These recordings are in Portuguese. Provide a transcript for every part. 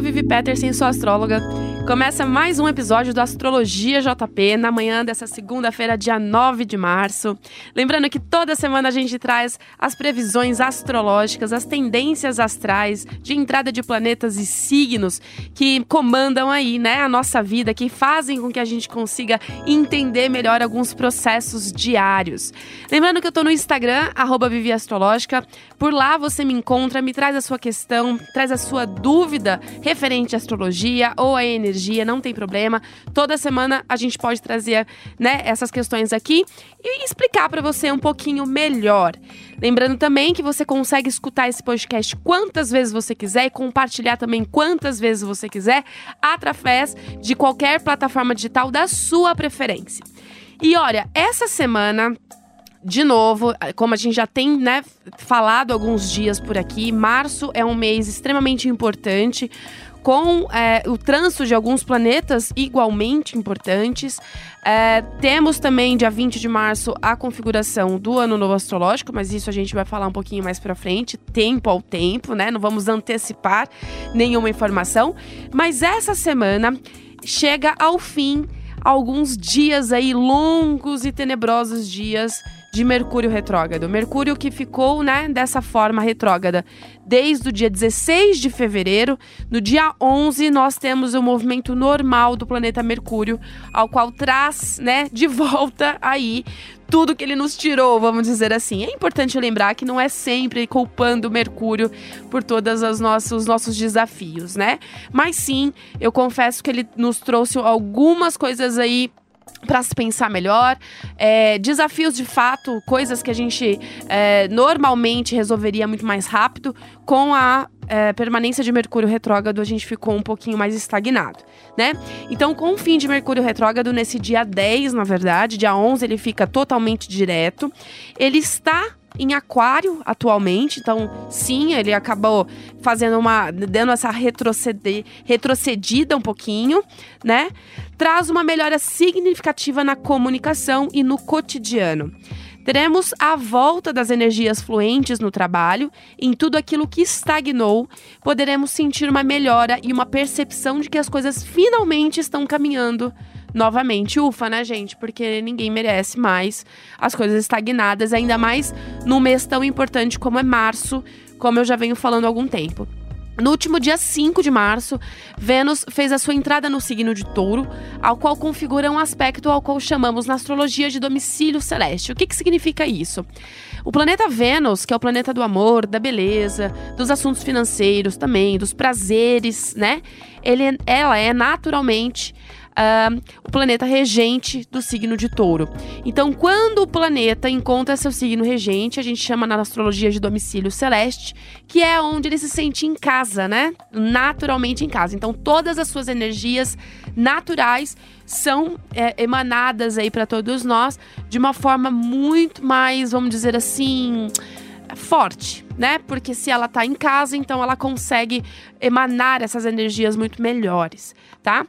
Vivi Peterson, sou astróloga. Começa mais um episódio do Astrologia JP na manhã dessa segunda-feira, dia 9 de março. Lembrando que toda semana a gente traz as previsões astrológicas, as tendências astrais de entrada de planetas e signos que comandam aí, né, a nossa vida, que fazem com que a gente consiga entender melhor alguns processos diários. Lembrando que eu tô no Instagram, arroba Vivi Astrológica. Por lá você me encontra, me traz a sua questão, traz a sua dúvida referente à astrologia ou à energia energia, não tem problema. Toda semana a gente pode trazer, né, essas questões aqui e explicar para você um pouquinho melhor. Lembrando também que você consegue escutar esse podcast quantas vezes você quiser e compartilhar também quantas vezes você quiser através de qualquer plataforma digital da sua preferência. E olha, essa semana de novo, como a gente já tem né, falado alguns dias por aqui, março é um mês extremamente importante com é, o trânsito de alguns planetas igualmente importantes. É, temos também, dia 20 de março, a configuração do Ano Novo Astrológico, mas isso a gente vai falar um pouquinho mais pra frente, tempo ao tempo, né? Não vamos antecipar nenhuma informação. Mas essa semana chega ao fim alguns dias aí, longos e tenebrosos dias de Mercúrio retrógrado. Mercúrio que ficou, né, dessa forma retrógrada desde o dia 16 de fevereiro. No dia 11 nós temos o movimento normal do planeta Mercúrio, ao qual traz, né, de volta aí tudo que ele nos tirou, vamos dizer assim. É importante lembrar que não é sempre culpando Mercúrio por todos os nossos, nossos desafios, né? Mas sim, eu confesso que ele nos trouxe algumas coisas aí para se pensar melhor, é, desafios de fato, coisas que a gente é, normalmente resolveria muito mais rápido, com a é, permanência de Mercúrio retrógrado a gente ficou um pouquinho mais estagnado, né? Então, com o fim de Mercúrio retrógrado nesse dia 10, na verdade, dia 11 ele fica totalmente direto, ele está em aquário atualmente, então sim, ele acabou fazendo uma dando essa retroceder, retrocedida um pouquinho, né? Traz uma melhora significativa na comunicação e no cotidiano. Teremos a volta das energias fluentes no trabalho, em tudo aquilo que estagnou, poderemos sentir uma melhora e uma percepção de que as coisas finalmente estão caminhando novamente. Ufa, né, gente? Porque ninguém merece mais as coisas estagnadas, ainda mais num mês tão importante como é março, como eu já venho falando há algum tempo. No último dia 5 de março, Vênus fez a sua entrada no signo de Touro, ao qual configura um aspecto ao qual chamamos na astrologia de domicílio celeste. O que, que significa isso? O planeta Vênus, que é o planeta do amor, da beleza, dos assuntos financeiros também, dos prazeres, né? Ele, ela é naturalmente uh, o planeta regente do signo de touro. Então, quando o planeta encontra seu signo regente, a gente chama na astrologia de domicílio celeste, que é onde ele se sente em casa, né? Naturalmente em casa. Então, todas as suas energias naturais são é, emanadas aí para todos nós de uma forma muito mais, vamos dizer assim, forte, né? Porque se ela tá em casa, então ela consegue emanar essas energias muito melhores, tá?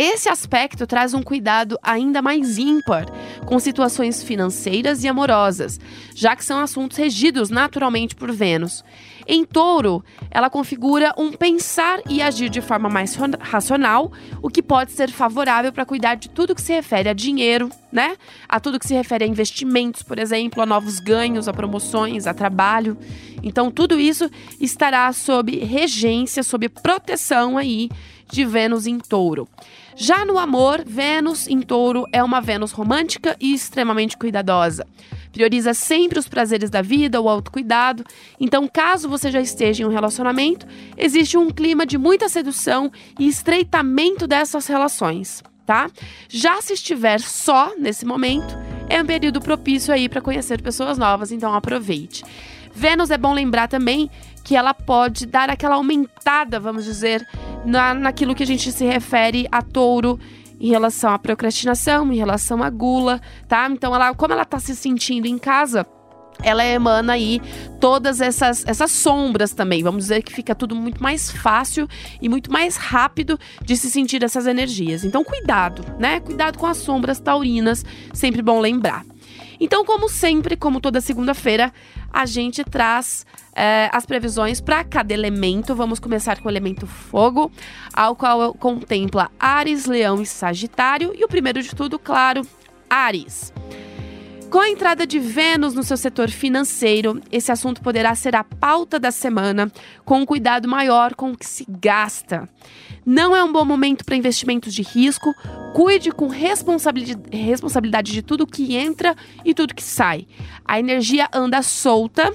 Esse aspecto traz um cuidado ainda mais ímpar com situações financeiras e amorosas, já que são assuntos regidos naturalmente por Vênus. Em touro, ela configura um pensar e agir de forma mais racional, o que pode ser favorável para cuidar de tudo que se refere a dinheiro, né? A tudo que se refere a investimentos, por exemplo, a novos ganhos, a promoções, a trabalho. Então, tudo isso estará sob regência, sob proteção aí de Vênus em touro. Já no amor, Vênus em touro é uma Vênus romântica e extremamente cuidadosa. Prioriza sempre os prazeres da vida, o autocuidado. Então, caso você já esteja em um relacionamento, existe um clima de muita sedução e estreitamento dessas relações, tá? Já se estiver só nesse momento, é um período propício aí para conhecer pessoas novas, então aproveite. Vênus é bom lembrar também que ela pode dar aquela aumentada, vamos dizer, na, naquilo que a gente se refere a touro em relação à procrastinação, em relação à gula, tá? Então, ela, como ela tá se sentindo em casa, ela emana aí todas essas, essas sombras também. Vamos dizer que fica tudo muito mais fácil e muito mais rápido de se sentir essas energias. Então, cuidado, né? Cuidado com as sombras taurinas, sempre bom lembrar. Então, como sempre, como toda segunda-feira, a gente traz é, as previsões para cada elemento. Vamos começar com o elemento fogo, ao qual contempla Ares, Leão e Sagitário. E o primeiro de tudo, claro, Ares. Com a entrada de Vênus no seu setor financeiro, esse assunto poderá ser a pauta da semana, com um cuidado maior com o que se gasta. Não é um bom momento para investimentos de risco. Cuide com responsabilidade de tudo que entra e tudo que sai. A energia anda solta.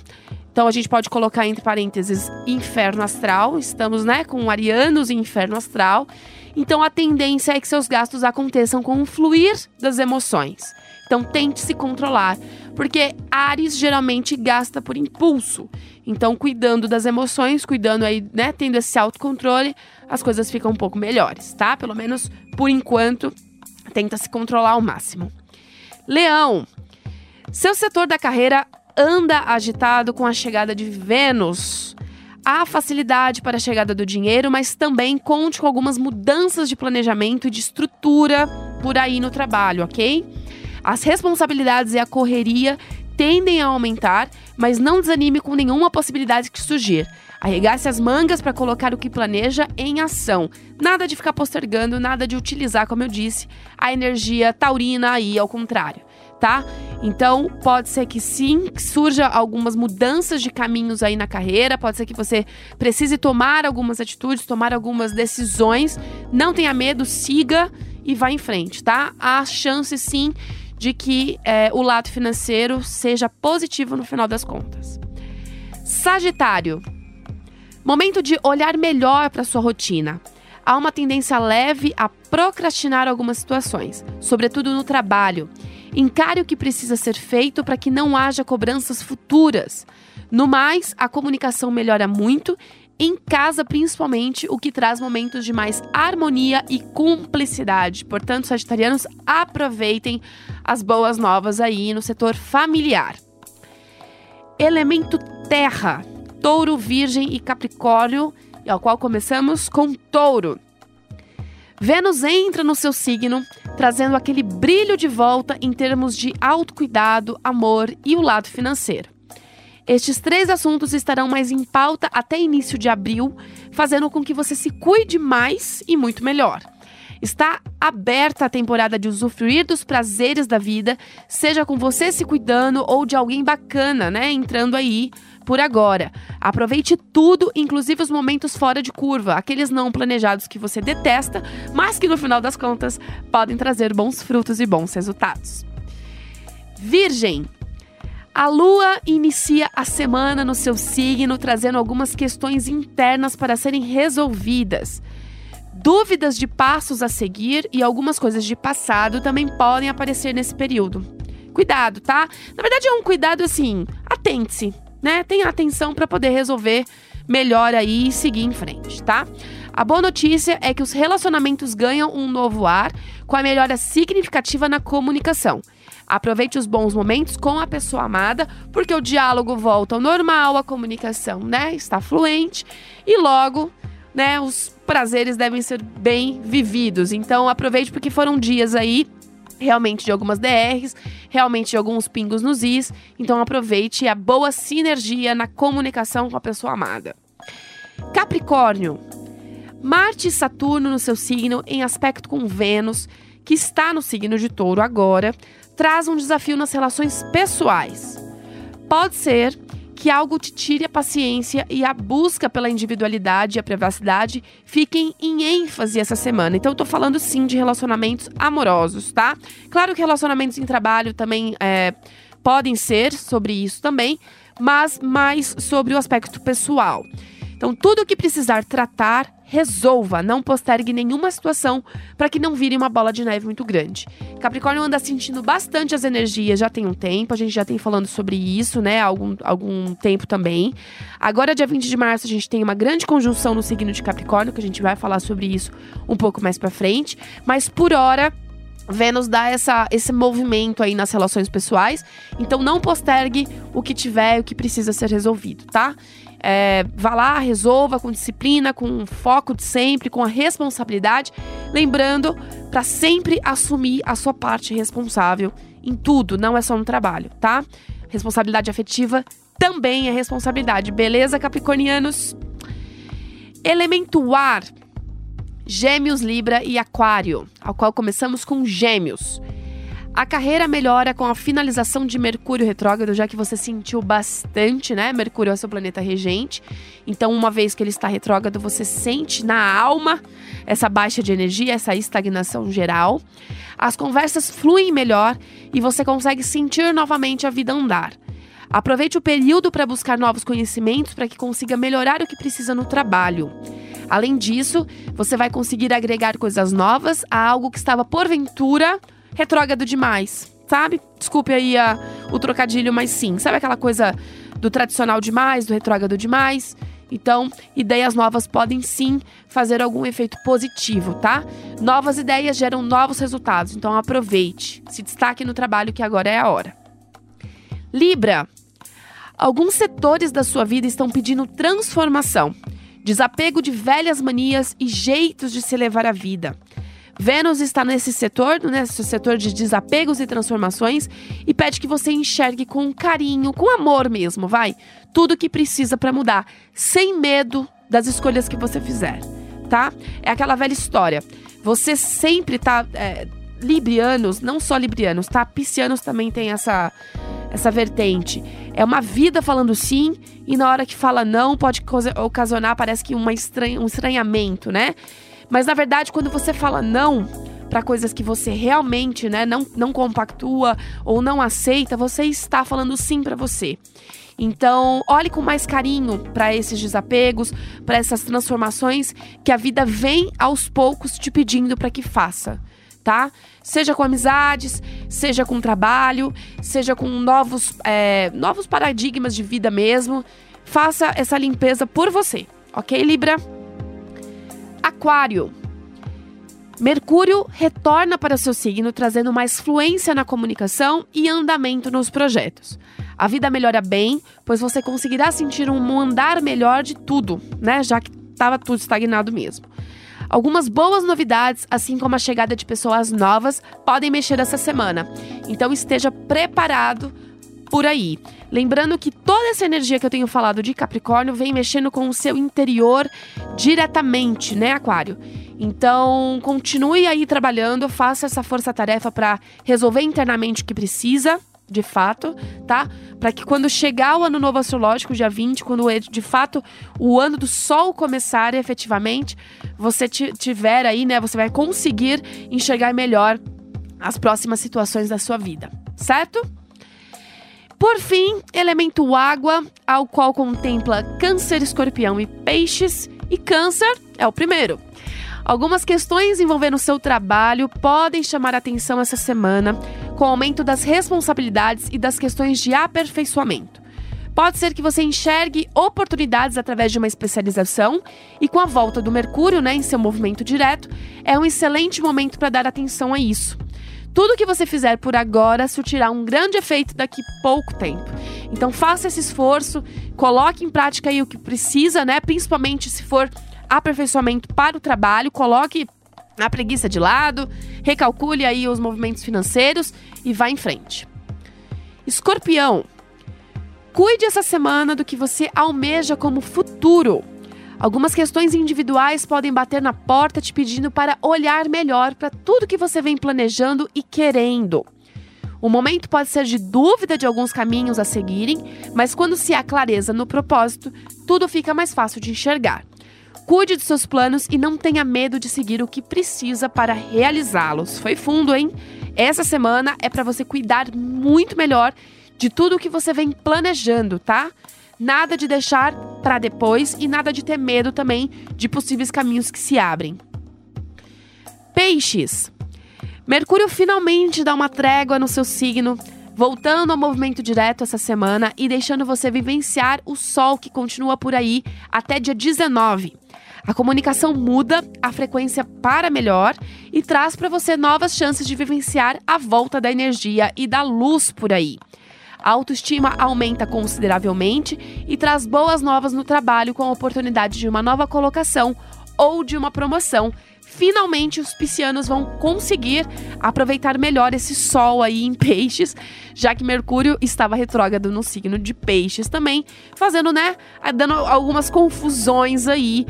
Então a gente pode colocar entre parênteses inferno astral. Estamos, né, com arianos e inferno astral. Então a tendência é que seus gastos aconteçam com o fluir das emoções. Então tente se controlar, porque Ares geralmente gasta por impulso. Então, cuidando das emoções, cuidando aí, né, tendo esse autocontrole, as coisas ficam um pouco melhores, tá? Pelo menos por enquanto, tenta se controlar ao máximo. Leão, seu setor da carreira anda agitado com a chegada de Vênus. Há facilidade para a chegada do dinheiro, mas também conte com algumas mudanças de planejamento e de estrutura por aí no trabalho, ok? As responsabilidades e a correria tendem a aumentar, mas não desanime com nenhuma possibilidade que surgir. Arregace as mangas para colocar o que planeja em ação. Nada de ficar postergando, nada de utilizar, como eu disse, a energia taurina aí ao contrário, tá? Então, pode ser que sim, que surja algumas mudanças de caminhos aí na carreira, pode ser que você precise tomar algumas atitudes, tomar algumas decisões. Não tenha medo, siga e vá em frente, tá? Há chance sim de que é, o lado financeiro seja positivo no final das contas. Sagitário. Momento de olhar melhor para sua rotina. Há uma tendência leve a procrastinar algumas situações, sobretudo no trabalho. Encare o que precisa ser feito para que não haja cobranças futuras. No mais, a comunicação melhora muito em casa, principalmente, o que traz momentos de mais harmonia e cumplicidade. Portanto, sagitarianos, aproveitem as boas novas aí no setor familiar. Elemento terra, touro, virgem e capricórnio, ao qual começamos com touro. Vênus entra no seu signo, trazendo aquele brilho de volta em termos de autocuidado, amor e o lado financeiro. Estes três assuntos estarão mais em pauta até início de abril, fazendo com que você se cuide mais e muito melhor. Está aberta a temporada de usufruir dos prazeres da vida, seja com você se cuidando ou de alguém bacana, né, entrando aí por agora. Aproveite tudo, inclusive os momentos fora de curva, aqueles não planejados que você detesta, mas que no final das contas podem trazer bons frutos e bons resultados. Virgem, a lua inicia a semana no seu signo, trazendo algumas questões internas para serem resolvidas. Dúvidas de passos a seguir e algumas coisas de passado também podem aparecer nesse período. Cuidado, tá? Na verdade, é um cuidado assim, atente-se, né? Tenha atenção para poder resolver melhor aí e seguir em frente, tá? A boa notícia é que os relacionamentos ganham um novo ar com a melhora significativa na comunicação. Aproveite os bons momentos com a pessoa amada, porque o diálogo volta ao normal, a comunicação, né, está fluente e logo, né, os prazeres devem ser bem vividos. Então aproveite porque foram dias aí realmente de algumas DRs, realmente de alguns pingos nos is. Então aproveite a boa sinergia na comunicação com a pessoa amada. Capricórnio. Marte e Saturno no seu signo em aspecto com Vênus, que está no signo de Touro agora, traz um desafio nas relações pessoais. Pode ser que algo te tire a paciência e a busca pela individualidade e a privacidade fiquem em ênfase essa semana. Então, eu tô falando sim de relacionamentos amorosos, tá? Claro que relacionamentos em trabalho também é, podem ser sobre isso também, mas mais sobre o aspecto pessoal. Então, tudo que precisar tratar, resolva, não postergue nenhuma situação para que não vire uma bola de neve muito grande. Capricórnio anda sentindo bastante as energias já tem um tempo, a gente já tem falando sobre isso, né, há algum, algum tempo também. Agora, dia 20 de março, a gente tem uma grande conjunção no signo de Capricórnio, que a gente vai falar sobre isso um pouco mais para frente, mas por hora Vênus dá essa, esse movimento aí nas relações pessoais. Então não postergue o que tiver, o que precisa ser resolvido, tá? É, vá lá, resolva com disciplina, com foco de sempre, com a responsabilidade. Lembrando para sempre assumir a sua parte responsável em tudo, não é só no trabalho, tá? Responsabilidade afetiva também é responsabilidade, beleza, capricornianos? Elemento ar Gêmeos, Libra e Aquário, ao qual começamos com Gêmeos. A carreira melhora com a finalização de Mercúrio retrógrado, já que você sentiu bastante, né? Mercúrio é seu planeta regente. Então, uma vez que ele está retrógrado, você sente na alma essa baixa de energia, essa estagnação geral. As conversas fluem melhor e você consegue sentir novamente a vida andar. Aproveite o período para buscar novos conhecimentos para que consiga melhorar o que precisa no trabalho. Além disso, você vai conseguir agregar coisas novas a algo que estava porventura retrógrado demais, sabe? Desculpe aí a, o trocadilho, mas sim. Sabe aquela coisa do tradicional demais, do retrógrado demais? Então, ideias novas podem sim fazer algum efeito positivo, tá? Novas ideias geram novos resultados, então aproveite. Se destaque no trabalho que agora é a hora. Libra. Alguns setores da sua vida estão pedindo transformação desapego de velhas manias e jeitos de se levar a vida. Vênus está nesse setor, nesse setor de desapegos e transformações, e pede que você enxergue com carinho, com amor mesmo, vai, tudo que precisa para mudar, sem medo das escolhas que você fizer, tá? É aquela velha história. Você sempre tá. É, librianos, não só librianos, tá? Piscianos também tem essa essa vertente. É uma vida falando sim e na hora que fala não pode ocasionar, parece que uma estranha, um estranhamento, né? Mas na verdade, quando você fala não para coisas que você realmente, né, não, não compactua ou não aceita, você está falando sim para você. Então, olhe com mais carinho para esses desapegos, para essas transformações que a vida vem aos poucos te pedindo para que faça tá? Seja com amizades, seja com trabalho, seja com novos, é, novos paradigmas de vida mesmo. Faça essa limpeza por você, ok, Libra? Aquário. Mercúrio retorna para seu signo trazendo mais fluência na comunicação e andamento nos projetos. A vida melhora bem, pois você conseguirá sentir um andar melhor de tudo, né? Já que estava tudo estagnado mesmo. Algumas boas novidades, assim como a chegada de pessoas novas, podem mexer essa semana. Então esteja preparado por aí. Lembrando que toda essa energia que eu tenho falado de Capricórnio vem mexendo com o seu interior diretamente, né, Aquário? Então, continue aí trabalhando, faça essa força-tarefa para resolver internamente o que precisa de fato, tá? Para que quando chegar o ano novo astrológico, dia 20, quando de fato o ano do sol começar efetivamente, você tiver aí, né, você vai conseguir enxergar melhor as próximas situações da sua vida, certo? Por fim, elemento água, ao qual contempla Câncer, Escorpião e Peixes, e Câncer é o primeiro. Algumas questões envolvendo o seu trabalho podem chamar atenção essa semana, com o aumento das responsabilidades e das questões de aperfeiçoamento. Pode ser que você enxergue oportunidades através de uma especialização e com a volta do Mercúrio, né, em seu movimento direto, é um excelente momento para dar atenção a isso. Tudo que você fizer por agora surtirá um grande efeito daqui pouco tempo. Então faça esse esforço, coloque em prática aí o que precisa, né? Principalmente se for aperfeiçoamento para o trabalho, coloque a preguiça de lado, recalcule aí os movimentos financeiros e vá em frente. Escorpião, cuide essa semana do que você almeja como futuro. Algumas questões individuais podem bater na porta te pedindo para olhar melhor para tudo que você vem planejando e querendo. O momento pode ser de dúvida de alguns caminhos a seguirem, mas quando se há clareza no propósito, tudo fica mais fácil de enxergar. Cuide dos seus planos e não tenha medo de seguir o que precisa para realizá-los. Foi fundo, hein? Essa semana é para você cuidar muito melhor de tudo o que você vem planejando, tá? Nada de deixar para depois e nada de ter medo também de possíveis caminhos que se abrem. Peixes. Mercúrio finalmente dá uma trégua no seu signo, voltando ao movimento direto essa semana e deixando você vivenciar o Sol que continua por aí até dia 19. A comunicação muda, a frequência para melhor e traz para você novas chances de vivenciar a volta da energia e da luz por aí. A autoestima aumenta consideravelmente e traz boas novas no trabalho com a oportunidade de uma nova colocação ou de uma promoção. Finalmente, os piscianos vão conseguir aproveitar melhor esse sol aí em peixes, já que Mercúrio estava retrógrado no signo de peixes também, fazendo, né, dando algumas confusões aí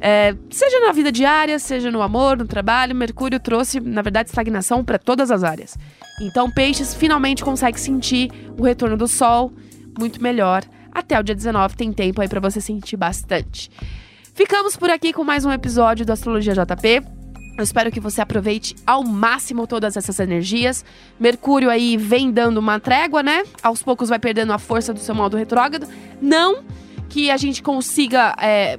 é, seja na vida diária, seja no amor, no trabalho, Mercúrio trouxe, na verdade, estagnação para todas as áreas. Então, Peixes finalmente consegue sentir o retorno do Sol muito melhor. Até o dia 19 tem tempo aí para você sentir bastante. Ficamos por aqui com mais um episódio do Astrologia JP. Eu espero que você aproveite ao máximo todas essas energias. Mercúrio aí vem dando uma trégua, né? Aos poucos vai perdendo a força do seu modo retrógrado. Não que a gente consiga é,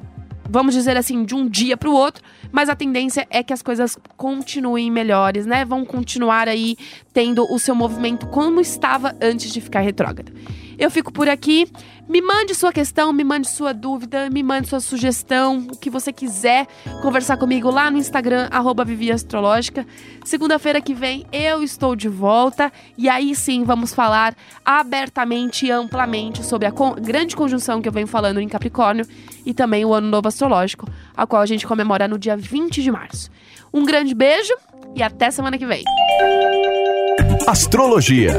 vamos dizer assim, de um dia para o outro, mas a tendência é que as coisas continuem melhores, né? Vão continuar aí tendo o seu movimento como estava antes de ficar retrógrado. Eu fico por aqui. Me mande sua questão, me mande sua dúvida, me mande sua sugestão, o que você quiser conversar comigo lá no Instagram, arroba Astrológica. Segunda-feira que vem eu estou de volta e aí sim vamos falar abertamente e amplamente sobre a con grande conjunção que eu venho falando em Capricórnio e também o Ano Novo Astrológico, a qual a gente comemora no dia 20 de março. Um grande beijo e até semana que vem. Astrologia